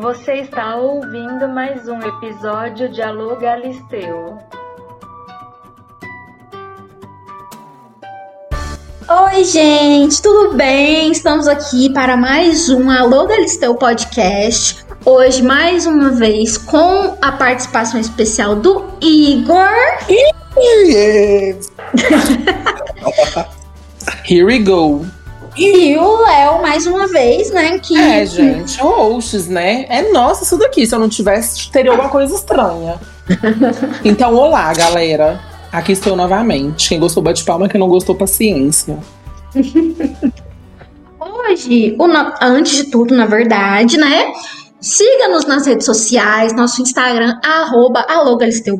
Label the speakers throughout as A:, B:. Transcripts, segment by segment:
A: Você está ouvindo mais um episódio de Alô Galisteu.
B: Oi, gente, tudo bem? Estamos aqui para mais um Alô Galisteu podcast. Hoje, mais uma vez, com a participação especial do Igor.
C: Here we go.
B: E o Léo, mais uma vez, né? Que...
C: É, gente, o Oxis, né? É nossa isso daqui. Se eu não tivesse, teria alguma coisa estranha. Então, olá, galera. Aqui estou novamente. Quem gostou, bate palma. Quem não gostou, paciência.
B: Hoje, o no... antes de tudo, na verdade, né? Siga-nos nas redes sociais, nosso Instagram, arroba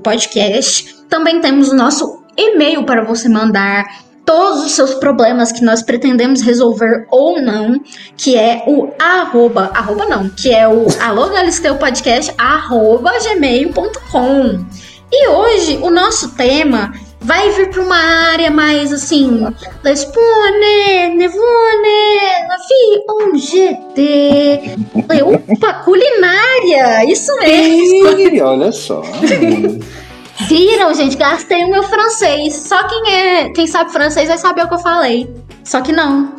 B: Podcast. Também temos o nosso e-mail para você mandar todos os seus problemas que nós pretendemos resolver ou não, que é o arroba, arroba não, que é o alogalisteupodcast arroba gmail.com. E hoje o nosso tema vai vir para uma área mais assim, Lespone, Nevone, Navi, um GT, opa, culinária, isso mesmo.
D: Ih, olha só.
B: Viram, gente? Gastei o meu francês. Só quem é, quem sabe francês vai saber o que eu falei. Só que não.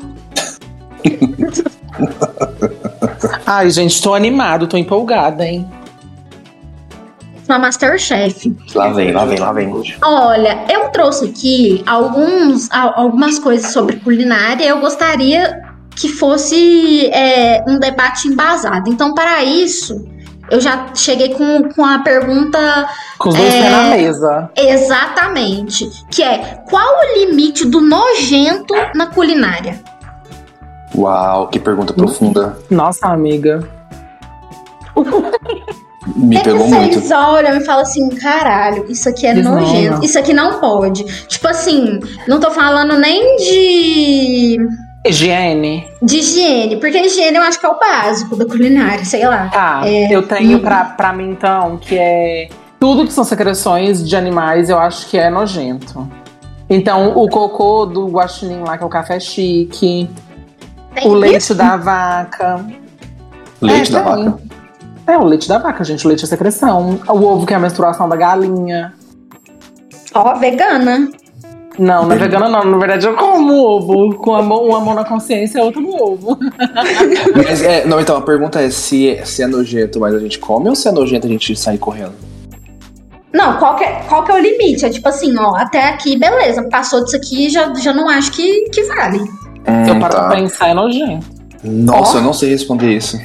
C: Ai, gente, tô animado, tô empolgada, hein?
B: Na Masterchef.
D: Lá vem, lá vem, lá vem.
B: Olha, eu trouxe aqui alguns, algumas coisas sobre culinária. Eu gostaria que fosse é, um debate embasado. Então, para isso, eu já cheguei com, com a pergunta.
C: Com os dois é, pés na mesa.
B: Exatamente. Que é: qual o limite do nojento na culinária?
D: Uau, que pergunta profunda.
C: Nossa, amiga.
D: Me
B: é
D: pegou
B: que
D: muito.
B: vocês olham e falam assim, caralho, isso aqui é nojento, isso aqui não pode. Tipo assim, não tô falando nem de
C: Higiene.
B: de higiene, porque higiene eu acho que é o básico da culinária, sei lá.
C: Tá,
B: É,
C: eu tenho
B: hum.
C: pra, pra mim, então, que é. Tudo que são secreções de animais, eu acho que é nojento. Então, o cocô do guaxinim lá, que é o café chique.
B: Tem
C: o leite
B: isso?
C: da vaca.
D: Leite
C: É,
D: da vaca.
C: É, o leite da vaca, gente. O leite é secreção. O ovo, que é a menstruação da galinha.
B: Ó, vegana.
C: Não, não é vegana, não. Na verdade, eu como ovo. Com a mão, uma mão na consciência e outra no ovo.
D: Mas é, não, então a pergunta é se, é se é nojento, mas a gente come ou se é nojento a gente sair correndo?
B: Não, qual que, é, qual que é o limite? É tipo assim, ó, até aqui, beleza, passou disso aqui, já, já não acho que, que vale.
D: Hum,
C: Se eu paro
D: tá.
C: pra pensar, é nojento.
D: Nossa,
B: Ó.
D: eu não sei responder isso.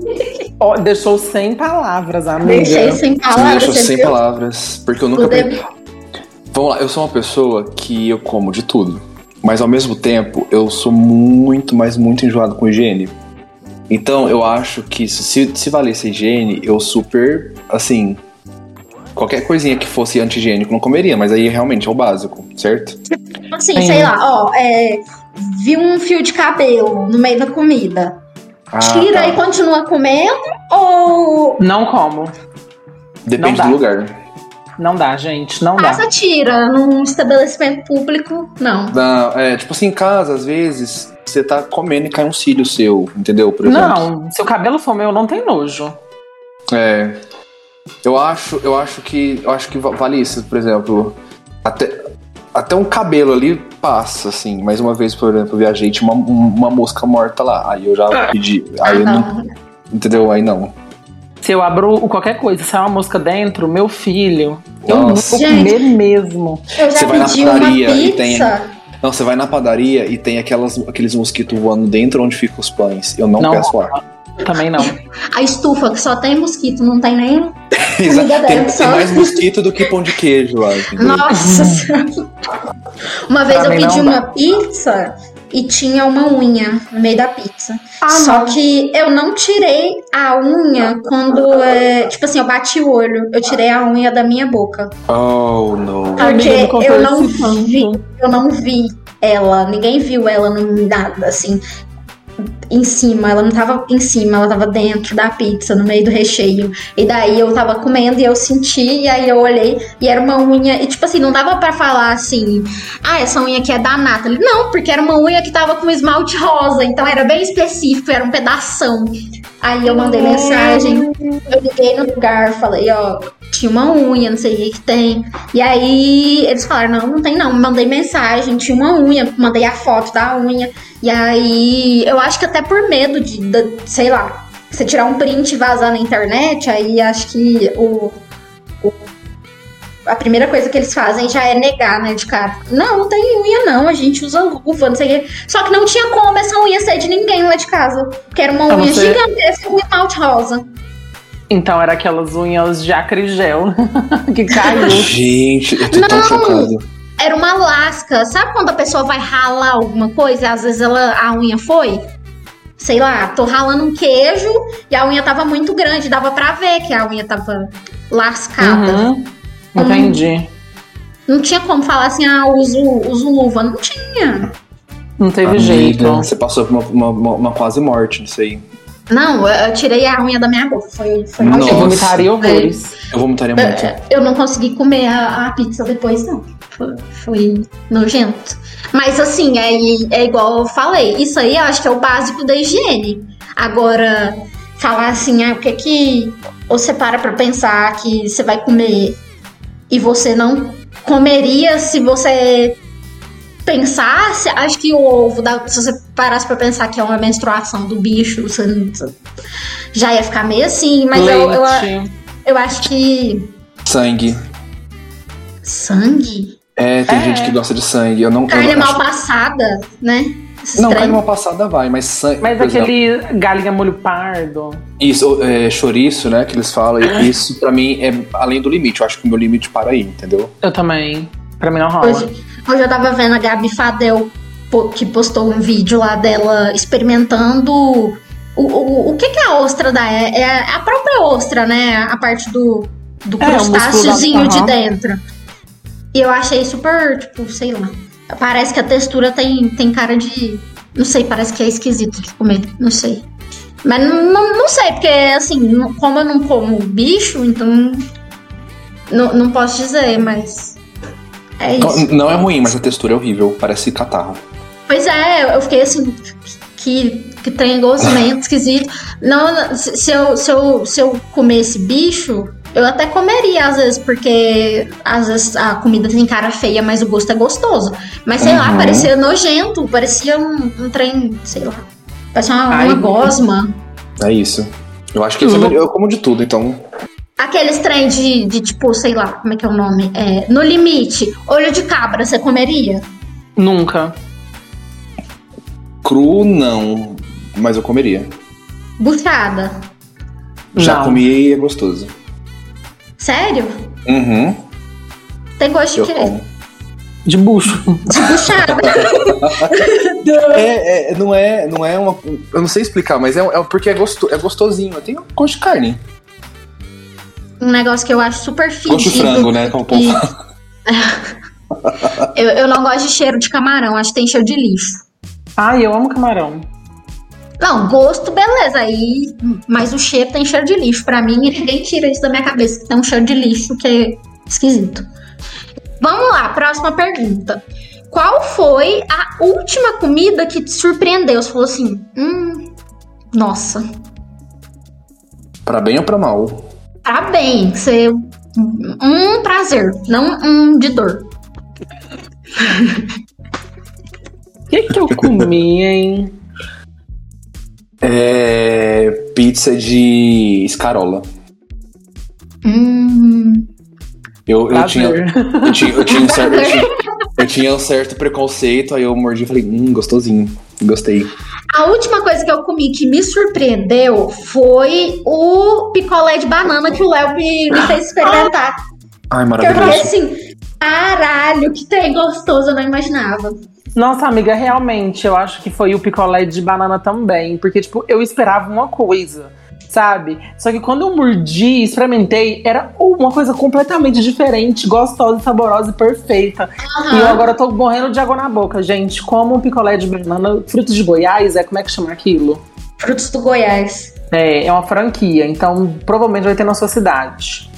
C: Ó, deixou sem palavras, amiga.
B: Deixei sem
D: Você
B: palavras,
D: deixou sem
B: viu?
D: palavras. Porque eu nunca.
B: Eu
D: pe-
B: devo-
D: Vamos lá, eu sou uma pessoa que eu como de tudo. Mas ao mesmo tempo, eu sou muito, mas muito enjoado com higiene. Então eu acho que se, se valesse a higiene, eu super, assim. Qualquer coisinha que fosse anti-higiênico eu não comeria, mas aí realmente é o básico, certo?
B: Assim,
C: Sim.
B: sei lá, ó, é, vi um fio de cabelo no meio da comida.
D: Ah,
B: Tira
D: tá.
B: e continua comendo ou
C: Não como.
D: Depende
C: não
D: do lugar.
C: Não dá, gente. Não dá.
B: passa tira num estabelecimento público? Não.
D: Não, é, tipo assim, em casa, às vezes, você tá comendo e cai um cílio seu, entendeu? Por exemplo.
C: Não, se o cabelo for meu, não tem nojo.
D: É. Eu acho, eu acho que. Eu acho que va- vale isso, por exemplo. Até, até um cabelo ali passa, assim. Mais uma vez, por exemplo, eu viajei, tinha uma, um- uma mosca morta lá. Aí eu já pedi.
B: Ah,
D: Aí eu não.
B: não.
D: Entendeu? Aí não.
C: Se eu abro o- qualquer coisa, sai uma mosca dentro, meu filho, eu
D: Nossa.
C: não vou comer mesmo.
B: Eu já
D: Você vai na padaria e
B: pizza.
D: tem- Não, você vai na padaria e tem aquelas, aqueles mosquitos voando dentro onde ficam os pães. Eu não,
C: Não.
D: peço lá.
C: Também não.
B: A estufa que só tem mosquito, não tem nem.
D: Exato. tem, tem mais mosquito do que pão de queijo lá?
B: Nossa Senhora. Uma vez
C: Pra
B: eu pedi uma pizza e tinha uma unha no meio da pizza.
C: Ah,
B: Só
C: não.
B: que eu não tirei a unha quando. é, tipo assim, eu bati o olho. Eu tirei a unha da minha boca.
D: Oh, não.
B: Porque eu não vi. Eu não vi ela. Ninguém viu ela no nada, assim. Em cima, ela não tava em cima, ela tava dentro da pizza, no meio do recheio. E daí eu tava comendo e eu senti, e aí eu olhei e era uma unha. E tipo assim, não dava pra falar assim, ah, essa unha aqui é da Nathalie. Não, porque era uma unha que tava com esmalte rosa, então era bem específico, era um pedação. Aí eu mandei mensagem, eu liguei no lugar, falei, ó, tinha uma unha, não sei o que, que tem. E aí eles falaram, não, não tem não. Mandei mensagem, tinha uma unha, mandei a foto da unha. E aí eu acho que até por medo de, de sei lá, você tirar um print e vazar na internet, aí acho que o, o, a primeira coisa que eles fazem já é negar, né, de cara. Não, não tem unha não, a gente usa luva, não sei o quê. Só que não tinha como essa unha ser de ninguém lá de casa. Porque era uma
C: Ah,
B: unha
C: você-
B: gigantesca com esmalte rosa.
C: Então era aquelas unhas de acrigel que caiu.
D: Gente, eu tô tão
B: Não.
D: chocado.
B: Era uma lasca. Sabe quando a pessoa vai ralar alguma coisa e às vezes ela, a unha foi? Sei lá, tô ralando um queijo e a unha tava muito grande, dava pra ver que a unha tava lascada.
C: Uhum. Entendi.
B: Não tinha como falar assim, ah, uso, uso luva. Não tinha.
C: Não teve
D: Amiga,
C: jeito.
D: Você passou por uma, uma, uma- uma quase morte nisso aí.
B: Não, eu, eu tirei a unha da minha boca. Foi, foi
D: Nossa.
C: Eu vomitaria horrores.
D: Eu vomitaria muito.
B: É, Eu não consegui comer a, a pizza depois, não. Foi, foi nojento. Mas assim, é, é igual eu falei. Isso aí eu acho que é o básico da higiene. Agora, falar assim, ah, o que que você para pra pensar que você vai comer e você não comeria se você pensasse, acho que o ovo, da- se você parasse pra pensar que é uma menstruação do bicho, você não- já ia ficar meio assim, mas eu, eu, eu acho que
D: Sangue.
B: sangue,
D: É, tem
C: É.
D: gente que gosta de sangue. Eu não. eu
B: carne
D: não,
B: mal
D: acho-
B: passada, né? Esses
D: não carne mal passada vai, mas sangue.
C: Mas
D: por exemplo,
C: aquele galinha molho pardo.
D: Isso, é, chouriço, né? Que eles falam. e Isso pra mim é além do limite. Eu acho que o meu limite para aí, entendeu?
C: Eu também. Pra mim não rola.
B: Hoje, hoje eu tava vendo a Gabi Fadel que postou um vídeo lá dela experimentando o, o, o que, que é a ostra da é, é a própria ostra, né? A parte do, do
C: É,
B: crustáceozinho de
C: aham.
B: dentro. E eu achei super, tipo, sei lá. Parece que a textura tem, tem cara de. Não sei, parece que é esquisito de comer. Não sei. Mas não, não, não sei, porque assim, como eu não como bicho, então. Não, não posso dizer, mas. É isso.
D: Não, é ruim, mas a textura é horrível. Parece catarro.
B: Pois é, eu fiquei assim, que, que tem gosmento esquisito. Não, se, eu, se, eu, se eu comer esse bicho, eu até comeria às vezes, porque às vezes a comida tem cara feia, mas o gosto é gostoso. Mas sei lá,
D: Uhum.
B: parecia nojento, parecia um, um trem, sei lá. Parecia uma,
C: Ai,
B: uma gosma.
D: É isso. Eu acho que
C: Uhum.
D: eu, eu como de tudo, então.
B: Aqueles trem de, de tipo, sei lá, como é que é o nome? É, no limite, olho de cabra, você comeria?
C: Nunca.
D: Cru, não. Mas eu comeria.
B: Buchada.
D: Já
C: Não.
D: comi e é gostoso.
B: Sério?
D: Uhum.
B: Tem gosto de
D: Eu
B: quê?
D: como.
C: De bucho.
B: De buchada.
D: É, é, não é, não é uma. Eu não sei explicar, mas é, é porque é, gosto, é gostosinho. Tem gosto de carne.
B: Um negócio que eu acho super fedido.
D: Gosto de frango, né? Como
B: e- eu, eu não gosto de cheiro de camarão, acho que tem cheiro de lixo.
C: Ai, eu amo camarão.
B: Não, gosto, beleza. Aí, mas o cheiro tem cheiro de lixo. Pra mim, ninguém tira isso da minha cabeça, que tem um cheiro de lixo que é esquisito. Vamos lá, próxima pergunta. Qual foi a última comida que te surpreendeu? Você falou assim, hum, nossa,
D: Pra bem ou pra mal?
B: Tá bem. Você, um prazer, não um de dor.
C: O que, que eu comi, hein?
D: É. Pizza de escarola.
B: Hum,
D: Eu, eu, tinha, eu, tinha, eu, tinha um certo, eu, tinha, eu tinha um certo preconceito, aí eu mordi e falei, hum, gostosinho. Gostei.
B: A última coisa que eu comi que me surpreendeu foi o picolé de banana que o Léo me, me fez experimentar.
D: Ai,
B: Que eu
D: maravilhoso.
B: assim, caralho, que trem gostoso, eu não imaginava.
C: Nossa, amiga, realmente, eu acho que foi o picolé de banana também. Porque, tipo, eu esperava uma coisa, sabe? Só que quando eu mordi, experimentei, era uma coisa completamente diferente, gostosa, saborosa e perfeita. E eu agora tô morrendo de água na boca, gente. Como um picolé de banana, frutos de Goiás, é como é que chama aquilo?
B: Frutos do Goiás.
C: É, é uma franquia, então provavelmente vai ter na sua cidade.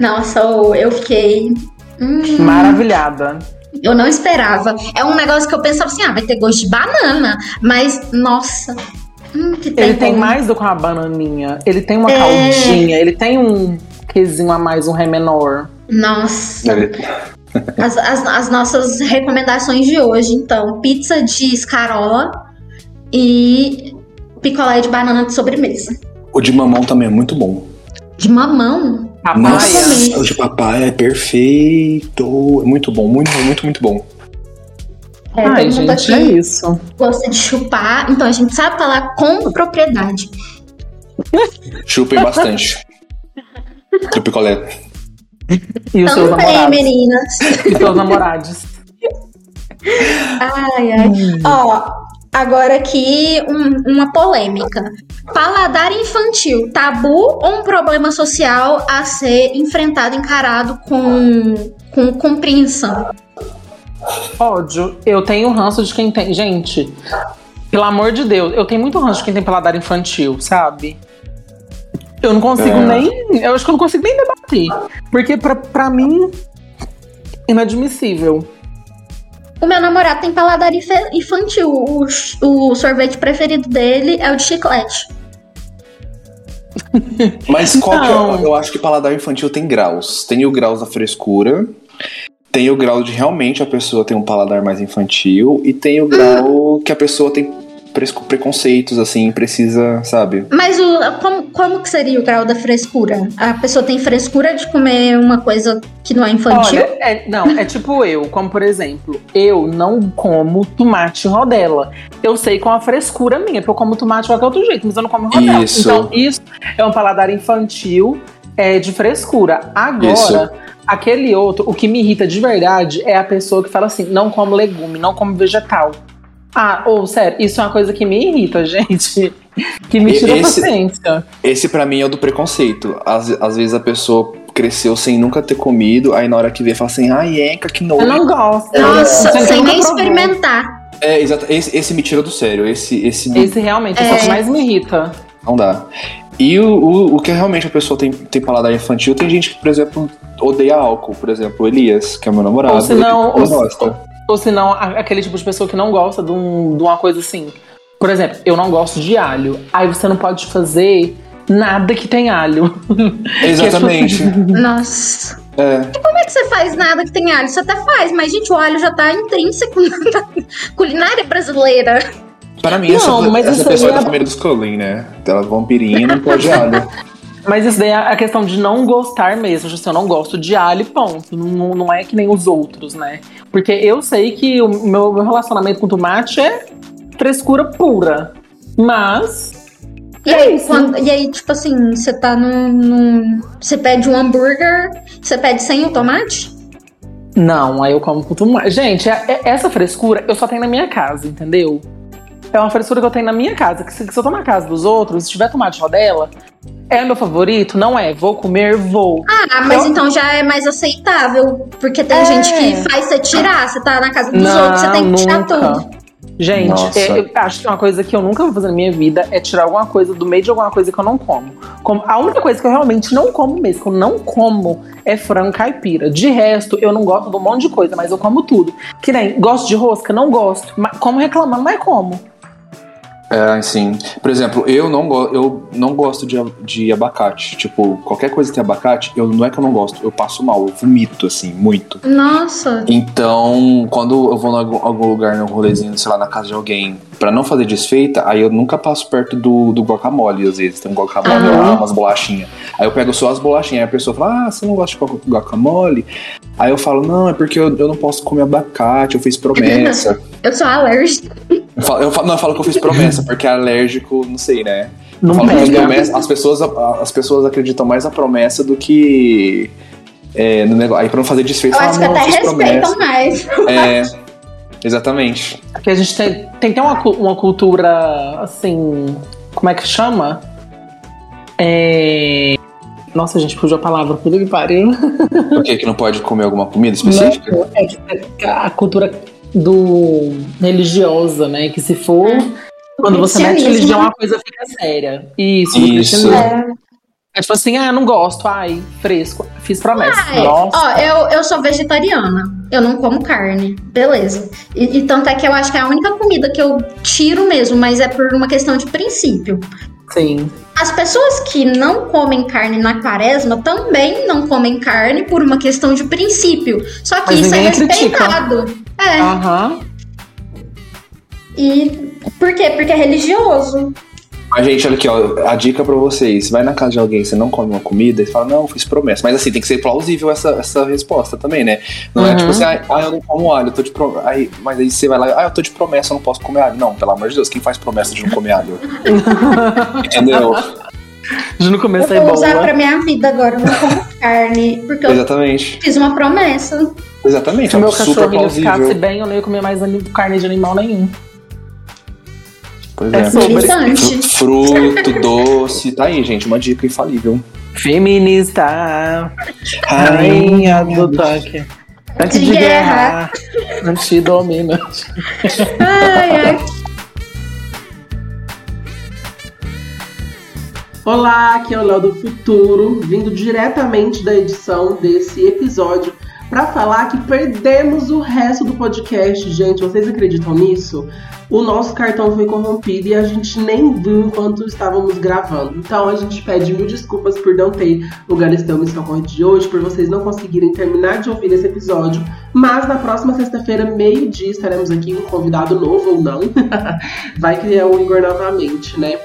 B: Nossa, eu eu fiquei. hum,
C: Maravilhada.
B: eu não esperava. É um negócio que eu pensava assim, ah, vai ter gosto de banana. Mas, nossa. Hum, que tem
C: Ele tem
B: como.
C: mais do que uma bananinha. Ele tem uma
B: É.
C: caldinha, ele tem um quesinho a mais, um ré menor.
B: Nossa.
D: Ele-
B: As, as, as nossas recomendações de hoje, então, pizza de escarola e picolé de banana de sobremesa.
D: O de mamão também é muito bom.
B: De mamão?
C: Papaya.
B: Nossa.
D: Nossa, o de papai é perfeito. É muito bom, muito, muito, muito bom.
B: É,
C: Ai,
B: todo mundo
C: gente, é
B: aqui
C: isso.
B: gosta de chupar, então a gente sabe falar com propriedade.
D: Chupem bastante. Do picolé.
C: E os seus
B: Também,
C: namorados.
B: meninas.
C: E seus namorados.
B: Ai, ai. Ó, agora aqui um- uma polêmica. Paladar infantil, tabu ou um problema social a ser enfrentado, encarado com, com compreensão?
C: Ódio. Eu tenho ranço de quem tem. Gente, pelo amor de Deus, eu tenho muito ranço de quem tem paladar infantil, sabe? Eu não consigo
D: É.
C: nem. Eu acho que eu não consigo nem debater. Porque pra, pra mim, inadmissível.
B: O meu namorado tem paladar infantil. O, o sorvete preferido dele é o de chiclete.
D: Mas qual que é? Eu acho que paladar infantil tem graus. Tem o grau da frescura, tem o grau de realmente a pessoa ter um paladar mais infantil, e tem o grau que a pessoa tem preconceitos, assim, precisa, sabe?
B: Mas o, como, como que seria o grau da frescura? A pessoa tem frescura de comer uma coisa que não é infantil?
C: Olha, é- não, é tipo eu, como por exemplo, eu não como tomate rodela. Eu sei com a frescura minha, porque eu como tomate de qualquer outro jeito, mas eu não como rodela.
D: Isso.
C: Então, isso é um paladar infantil é, de frescura. Agora,
D: Isso.
C: aquele outro, o que me irrita de verdade é a pessoa que fala assim: não como legume, não como vegetal. Ah, ou sério, isso é uma coisa que me irrita, gente. Que me tira a
D: esse-
C: paciência.
D: Esse pra mim é o do preconceito. Às, às vezes a pessoa cresceu sem nunca ter comido, aí na hora que vê fala assim, ai, eca, que nojo.
C: Eu não gosto.
B: Nossa,
C: Você
B: sem nem experimentar.
D: É, exato. Esse, esse me tira do sério. Esse, esse
C: Esse realmente é, o
B: É.
C: que mais me irrita.
D: não dá. E o, o, o que realmente a pessoa tem, tem paladar infantil, tem gente que, por exemplo, odeia álcool. Por exemplo, o Elias, que é meu namorado.
C: Ou senão-
D: ele não
C: ou-
D: gosta.
C: Ou se não, aquele tipo de pessoa que não gosta de, um- de uma coisa assim. Por exemplo, eu não gosto de alho. Aí você não pode fazer nada que tem alho.
D: Exatamente.
B: Nossa.
D: é.
B: Como é que você faz nada que tem alho? Você até faz, mas, gente, o alho já tá intrínseco na culinária brasileira.
D: Para mim,
C: Não,
D: essa,
C: mas
D: essa
C: isso
D: pessoa é da
C: é-
D: família dos Cullen, né? Ela é vampirinha não pode alho.
C: Mas isso daí é a questão de não gostar mesmo. Assim, eu não gosto de alho, ponto. Não, não é que nem os outros, né? Porque eu sei que o meu, meu relacionamento com tomate é frescura pura. Mas.
B: E aí, quando- e aí, tipo assim, você tá num, Você pede um hambúrguer, você pede sem o tomate?
C: Não, aí eu como com tomate. Gente, é- é- essa frescura eu só tenho na minha casa, entendeu? É uma frescura que eu tenho na minha casa. Que se, se eu tô na casa dos outros, se tiver tomate rodela, é meu favorito? Não é. Vou comer, vou.
B: Ah, mas
C: Eu-
B: então já é mais aceitável. Porque tem
C: É.
B: gente que faz você tirar. Você tá na casa dos
C: Não,
B: outros, você tem que tirar
C: nunca.
B: tudo.
C: Gente, é- eu acho que uma coisa que eu nunca vou fazer na minha vida é tirar alguma coisa do meio de alguma coisa que eu não como. Como- a única coisa que eu realmente não como mesmo, que eu não como, é frango caipira. De resto, eu não gosto de um monte de coisa, mas eu como tudo. Que nem, gosto de rosca? Não gosto. Mas como reclamando, mas como.
D: É, sim. Por exemplo, eu não, eu não gosto de, de abacate. Tipo, qualquer coisa que tem abacate, eu, não é que eu não gosto, eu passo mal, eu vomito, assim, muito.
B: Nossa.
D: Então, quando eu vou em algum, algum lugar, num rolezinho, sei lá, na casa de alguém, pra não fazer desfeita, aí eu nunca passo perto do, do guacamole, às vezes. Tem um guacamole lá, umas bolachinhas. Aí eu pego só as bolachinhas, aí a pessoa fala, ah, você não gosta de guac- guacamole? Aí eu falo, não, é porque eu, eu não posso comer abacate, eu fiz promessa.
B: Eu sou alérgica.
D: Eu, falo, eu falo- não, eu falo que eu fiz promessa, porque é alérgico, não sei, né?
C: Não
D: falo que eu fiz
C: pega.
D: promessa, as pessoas, as pessoas acreditam mais na promessa do que é, no negócio. Aí pra não fazer desfeita,
B: Eu acho que até
D: fiz promessa.
B: respeitam mais.
D: É, exatamente.
C: Porque a gente tem, tem que ter uma, uma cultura, assim. Como é que chama? É. Nossa, gente, fugiu a palavra, puta que pariu.
D: Por que que não pode comer alguma comida específica?
C: Não, é que- é que a cultura do religiosa, né? Que se for. Quando você mete religião,
B: né?
C: a coisa fica séria. Isso,
D: Isso.
B: É.
C: É tipo assim, ah, não gosto, ai, fresco. Fiz promessa.
B: Ai,
C: Nossa.
B: ó, eu, eu sou vegetariana. Eu não como carne. Beleza. E, e tanto é que eu acho que é a única comida que eu tiro mesmo, mas é por uma questão de princípio.
C: Sim.
B: As pessoas que não comem carne na quaresma também não comem carne por uma questão de princípio. Só que
C: Mas
B: isso é
C: ninguém critica.
B: É.
C: Aham.
B: E por quê? Porque é religioso.
D: Mas, gente, olha aqui, ó, a dica pra vocês. Vai na casa de alguém, você não come uma comida e fala, não, fiz promessa. Mas assim, tem que ser plausível essa, essa resposta também, né? Não é
C: Uhum.
D: tipo assim, ah, eu não como alho, eu tô de promessa. Aí, mas aí você vai lá, ah, eu tô de promessa, eu não posso comer alho. Não, pelo amor de Deus, quem faz promessa de não comer alho? Entendeu?
C: De no começo
B: eu
C: é
B: vou usar
C: boa.
B: pra minha vida agora. Eu não como carne. Porque eu
D: Exatamente.
B: fiz uma promessa.
D: Exatamente.
C: Se
D: É
C: o meu
D: super
C: cachorrinho ficasse bem, eu não ia comer mais carne de animal nenhum.
D: Pois
C: É
D: é.
C: sobre.
D: Fruto, doce, tá aí, gente, uma dica infalível.
C: Feminista. Rainha do tanque. Tanque de,
B: De
C: guerra. Antidominante.
B: Ai, ai.
E: Olá, aqui é o Léo do Futuro, vindo diretamente da edição desse episódio para falar que perdemos o resto do podcast. Gente, vocês acreditam nisso? O nosso cartão foi corrompido e a gente nem viu enquanto estávamos gravando. Então a gente pede mil desculpas por não ter o Galistão Missão Corrente de hoje, por vocês não conseguirem terminar de ouvir esse episódio. Mas na próxima sexta-feira, meio-dia, estaremos aqui com um convidado novo ou não. Vai que é o Igor novamente, né?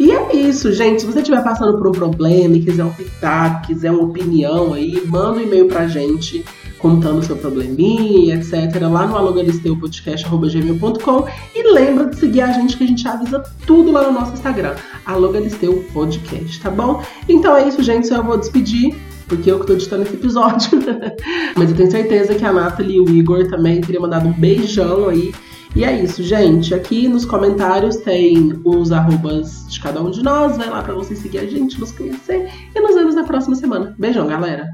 E: E é isso, gente. Se você estiver passando por um problema e quiser um pitaco, quiser uma opinião aí, manda um e-mail pra gente contando o seu probleminha, etc. Lá no alogalisteupodcast.gmail.com e lembra de seguir a gente que a gente avisa tudo lá no nosso Instagram, Alogalisteu Podcast, tá bom? Então é isso, gente. Eu vou despedir. Porque eu que tô editando esse episódio. Mas eu tenho certeza que a Nathalie e o Igor também teriam mandado um beijão aí e é isso, gente. Aqui nos comentários tem os arrobas de cada um de nós. Vai lá pra você seguir a gente, nos conhecer. E nos vemos na próxima semana. Beijão, galera.